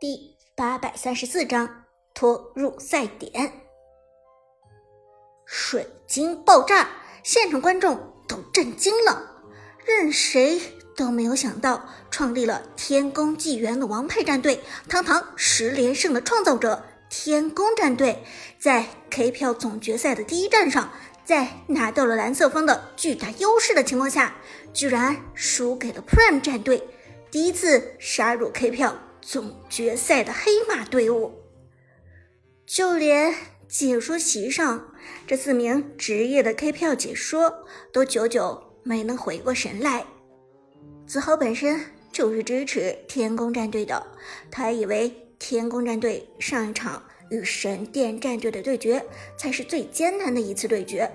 第八百三十四章拖入赛点，水晶爆炸，现场观众都震惊了，任谁都没有想到，创立了天宫纪元的王牌战队，堂堂十连胜的创造者天宫战队，在 K 票总决赛的第一战上，在拿到了蓝色方的巨大优势的情况下，居然输给了 Prime 战队，第一次杀入 K 票。总决赛的黑马队伍，就连解说席上这四名职业的 K 票解说都久久没能回过神来。子豪本身就是支持天宫战队的，他还以为天宫战队上一场与神殿战队的对决才是最艰难的一次对决，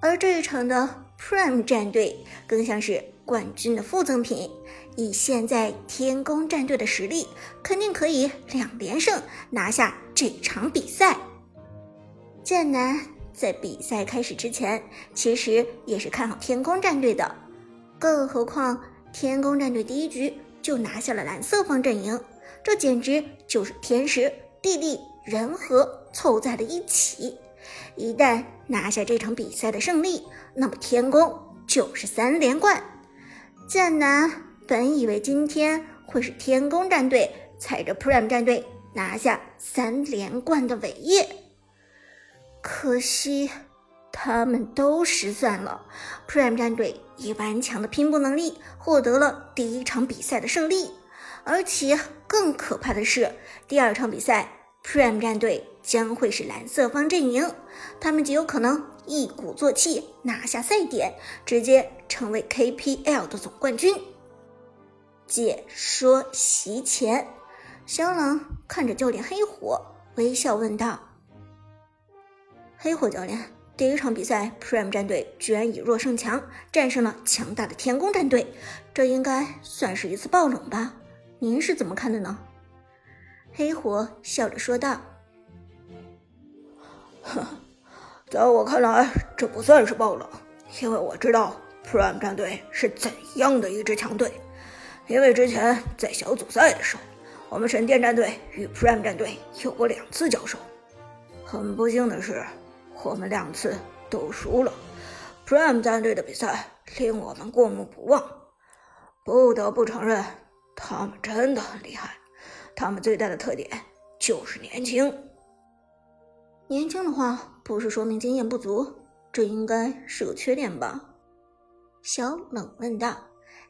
而这一场的 Prime 战队更像是冠军的附赠品。以现在天宫战队的实力，肯定可以两连胜拿下这场比赛。剑南在比赛开始之前，其实也是看好天宫战队的，更何况天宫战队第一局就拿下了蓝色方阵营，这简直就是天时地利人和凑在了一起。一旦拿下这场比赛的胜利，那么天宫就是三连冠。剑南。本以为今天会是天宫战队踩着 Prime 战队拿下三连冠的伟业，可惜他们都失算了。Prime 战队以顽强的拼搏能力获得了第一场比赛的胜利，而且更可怕的是，第二场比赛 Prime 战队将会是蓝色方阵营，他们极有可能一鼓作气拿下赛点，直接成为 KPL 的总冠军。解说席前，肖冷看着教练黑火，微笑问道：“黑火教练，第一场比赛，Prime 战队居然以弱胜强，战胜了强大的天宫战队，这应该算是一次爆冷吧？您是怎么看的呢？”黑火笑着说道：“哼，在我看来，这不算是爆冷，因为我知道 Prime 战队是怎样的一支强队。”因为之前在小组赛的时候，我们神殿战队与 Prime 战队有过两次交手，很不幸的是，我们两次都输了。Prime 战队的比赛令我们过目不忘，不得不承认，他们真的很厉害。他们最大的特点就是年轻。年轻的话，不是说明经验不足，这应该是个缺点吧？小冷问道。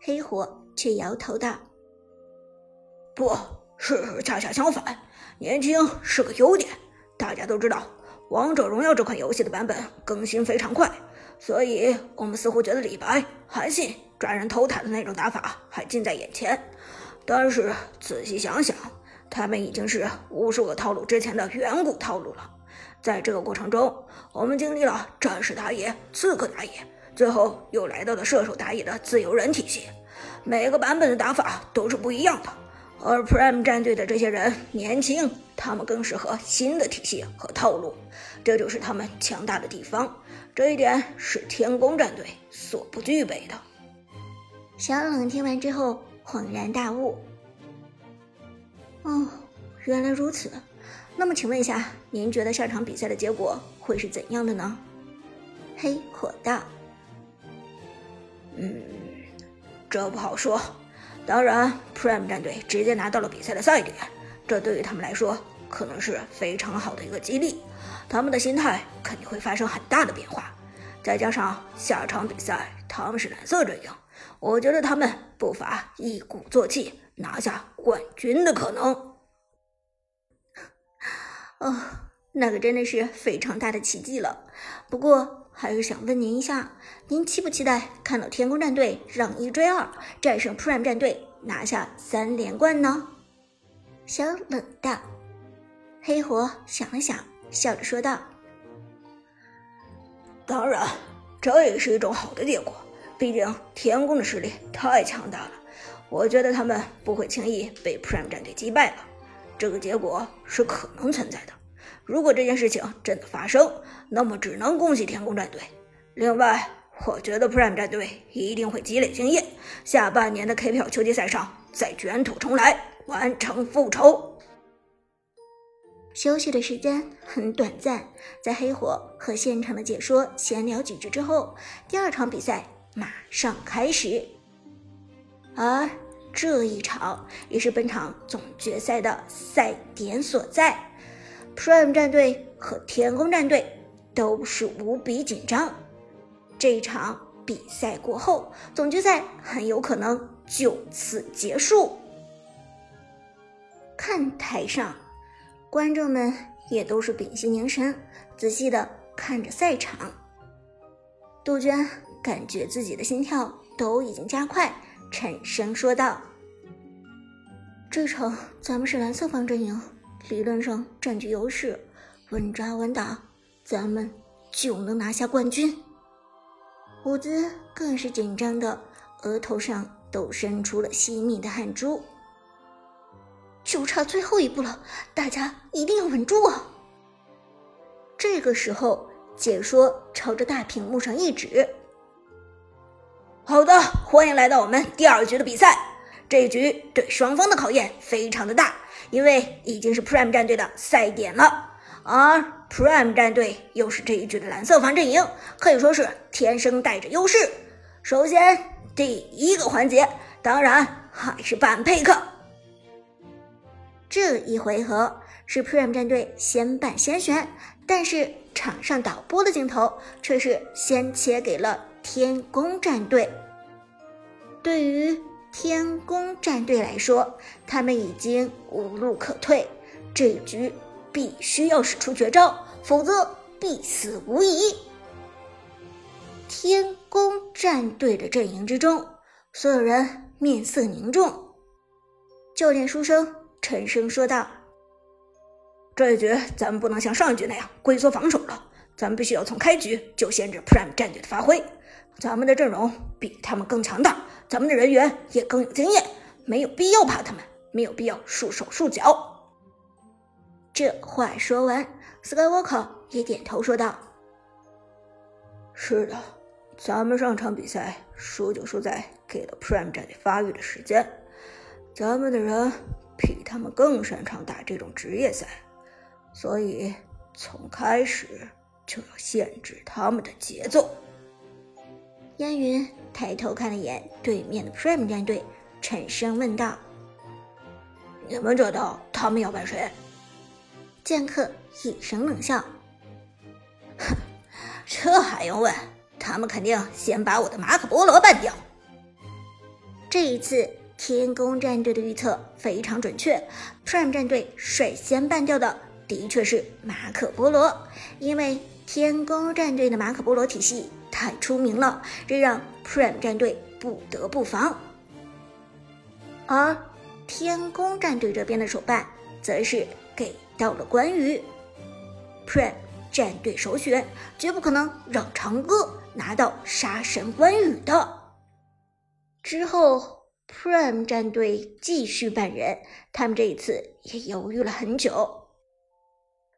黑火。却摇头道：“不是，恰恰相反，年轻是个优点。大家都知道，《王者荣耀》这款游戏的版本更新非常快，所以我们似乎觉得李白、韩信抓人头塔的那种打法还近在眼前。但是仔细想想，他们已经是无数个套路之前的远古套路了。在这个过程中，我们经历了战士打野、刺客打野，最后又来到了射手打野的自由人体系。”每个版本的打法都是不一样的，而 Prime 战队的这些人年轻，他们更适合新的体系和套路，这就是他们强大的地方。这一点是天宫战队所不具备的。小冷听完之后恍然大悟：“哦，原来如此。那么，请问一下，您觉得上场比赛的结果会是怎样的呢？”黑火道：“嗯。”这不好说，当然，Prime 战队直接拿到了比赛的赛点，这对于他们来说可能是非常好的一个激励，他们的心态肯定会发生很大的变化。再加上下场比赛他们是蓝色阵营，我觉得他们不乏一鼓作气拿下冠军的可能。哦，那个真的是非常大的奇迹了。不过。还是想问您一下，您期不期待看到天宫战队让一追二，战胜 Prime 战队，拿下三连冠呢？小冷道。黑火想了想，笑着说道：“当然，这也是一种好的结果。毕竟天宫的实力太强大了，我觉得他们不会轻易被 Prime 战队击败了。这个结果是可能存在的。”如果这件事情真的发生，那么只能恭喜天宫战队。另外，我觉得 Prime 战队一定会积累经验，下半年的 KPL 秋季赛上再卷土重来，完成复仇。休息的时间很短暂，在黑火和现场的解说闲聊几句之后，第二场比赛马上开始。而这一场也是本场总决赛的赛点所在，Prime 战队和天宫战队都是无比紧张。这一场比赛过后，总决赛很有可能就此结束。看台上。观众们也都是屏息凝神，仔细的看着赛场。杜鹃感觉自己的心跳都已经加快，沉声说道：“这场咱们是蓝色方阵营，理论上占据优势，稳扎稳打，咱们就能拿下冠军。”伍兹更是紧张的，额头上都渗出了细密的汗珠。就差最后一步了，大家一定要稳住啊！这个时候，解说朝着大屏幕上一指：“好的，欢迎来到我们第二局的比赛。这一局对双方的考验非常的大，因为已经是 Prime 战队的赛点了，而 Prime 战队又是这一局的蓝色方阵营，可以说是天生带着优势。首先，第一个环节，当然还是半配克。”这一回合是 Prime 战队先办先选，但是场上导播的镜头却是先切给了天宫战队。对于天宫战队来说，他们已经无路可退，这一局必须要使出绝招，否则必死无疑。天宫战队的阵营之中，所有人面色凝重，教练书生。沉声说道：“这一局咱们不能像上一局那样龟缩防守了，咱们必须要从开局就限制 Prime 战队的发挥。咱们的阵容比他们更强大，咱们的人员也更有经验，没有必要怕他们，没有必要束手束脚。”这话说完，Skywalker 也点头说道：“是的，咱们上场比赛输就输在给了 Prime 战队发育的时间，咱们的人。”比他们更擅长打这种职业赛，所以从开始就要限制他们的节奏。烟云抬头看了眼对面的 Prime 战队，沉声问道：“你们知道他们要办谁？”剑客一声冷笑：“哼，这还用问？他们肯定先把我的马可波罗办掉。”这一次。天宫战队的预测非常准确，Prime 战队率先办掉的的确是马可波罗，因为天宫战队的马可波罗体系太出名了，这让 Prime 战队不得不防。而天宫战队这边的手办则是给到了关羽，Prime 战队首选绝不可能让长歌拿到杀神关羽的。之后。Prime 战队继续扮人，他们这一次也犹豫了很久。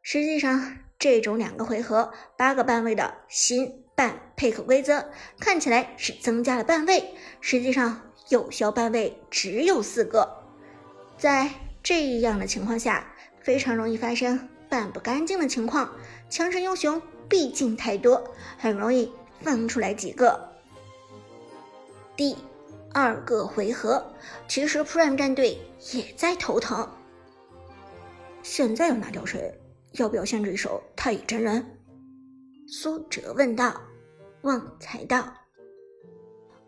实际上，这种两个回合八个半位的新半配合规则看起来是增加了半位，实际上有效半位只有四个。在这样的情况下，非常容易发生半不干净的情况。强势英雄毕竟太多，很容易放出来几个。第。二个回合，其实 Prime 战队也在头疼。现在要拿掉谁？要不要限制一手太乙真人？苏哲问道。旺财道：“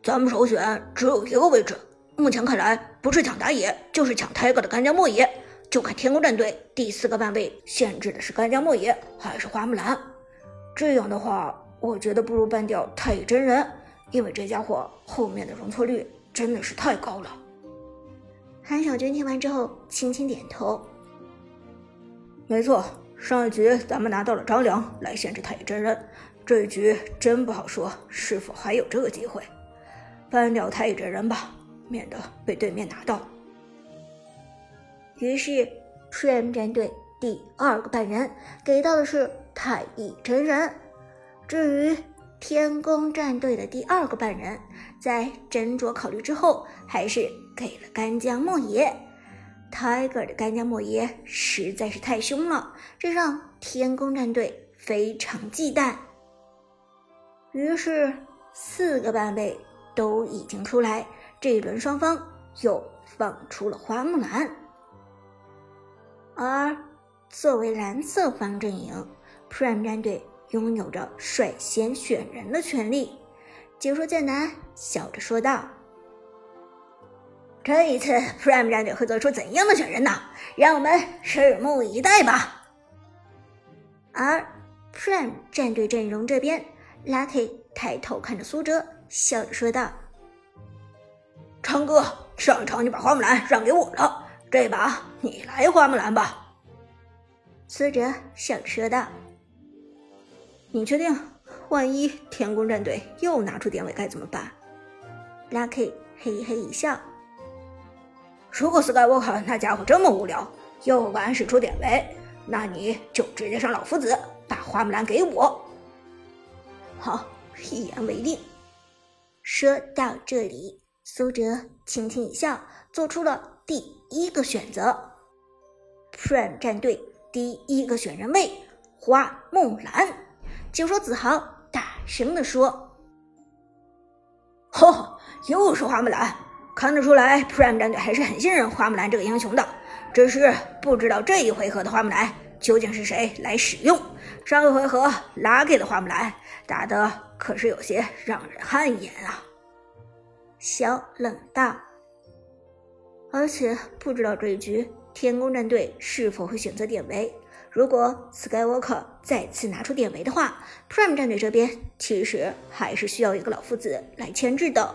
咱们首选只有一个位置，目前看来不是抢打野，就是抢泰哥的干将莫邪，就看天宫战队第四个半位限制的是干将莫邪还是花木兰。这样的话，我觉得不如办掉太乙真人。”因为这家伙后面的容错率真的是太高了。韩小军听完之后轻轻点头：“没错，上一局咱们拿到了张良来限制太乙真人，这一局真不好说是否还有这个机会。搬掉太乙真人吧，免得被对面拿到。”于是，Prime 战队第二个半人给到的是太乙真人。至于……天宫战队的第二个半人，在斟酌考虑之后，还是给了干将莫邪。Tiger 的干将莫邪实在是太凶了，这让天宫战队非常忌惮。于是，四个半位都已经出来，这一轮双方又放出了花木兰。而作为蓝色方阵营，Prime 战队拥有着率先选人的权利。解说剑南笑着说道。这一次，Prime 战队会做出怎样的选人呢？让我们拭目以待吧。而 Prime 战队阵容这边，Lucky 抬头看着苏哲，笑着说道：“昌哥，上场你把花木兰让给我了，这把你来花木兰吧。”苏哲笑着说道：“你确定？万一天宫战队又拿出典韦该怎么办？”Lucky 嘿嘿一笑。如果 Skywalker 那家伙这么无聊，又敢使出典韦，那你就直接上老夫子，把花木兰给我。好，一言为定。说到这里，苏哲轻轻一笑，做出了第一个选择。Prime 战队第一个选人位，花木兰。解说子豪大声地说：“吼，又是花木兰！”看得出来，Prime 战队还是很信任花木兰这个英雄的，只是不知道这一回合的花木兰究竟是谁来使用。上个回合拉给的花木兰打的可是有些让人汗颜啊！小冷道，而且不知道这一局天宫战队是否会选择典韦。如果 Skywalker 再次拿出典韦的话，Prime 战队这边其实还是需要一个老夫子来牵制的。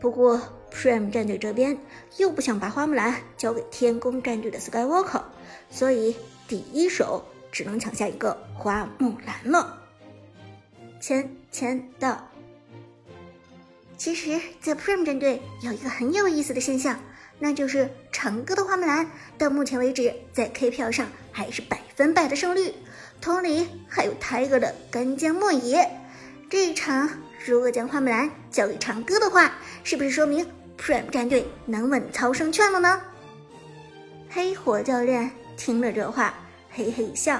不过，Prime 战队这边又不想把花木兰交给天宫战队的 Skywalker，所以第一手只能抢下一个花木兰了。钱钱的。其实，在 Prime 战队有一个很有意思的现象，那就是长歌的花木兰到目前为止在 K 票上还是百分百的胜率。同理，还有 Tiger 的干将莫邪，这一场。如果将花木兰交给长歌的话，是不是说明 Prime 战队能稳操胜券了呢？黑火教练听了这话，嘿嘿一笑，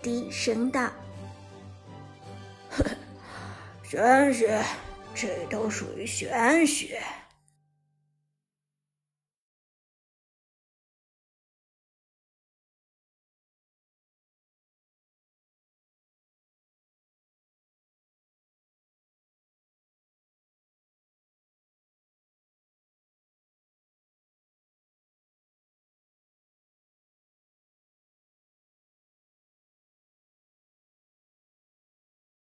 低声道：“，玄学，这都属于玄学。”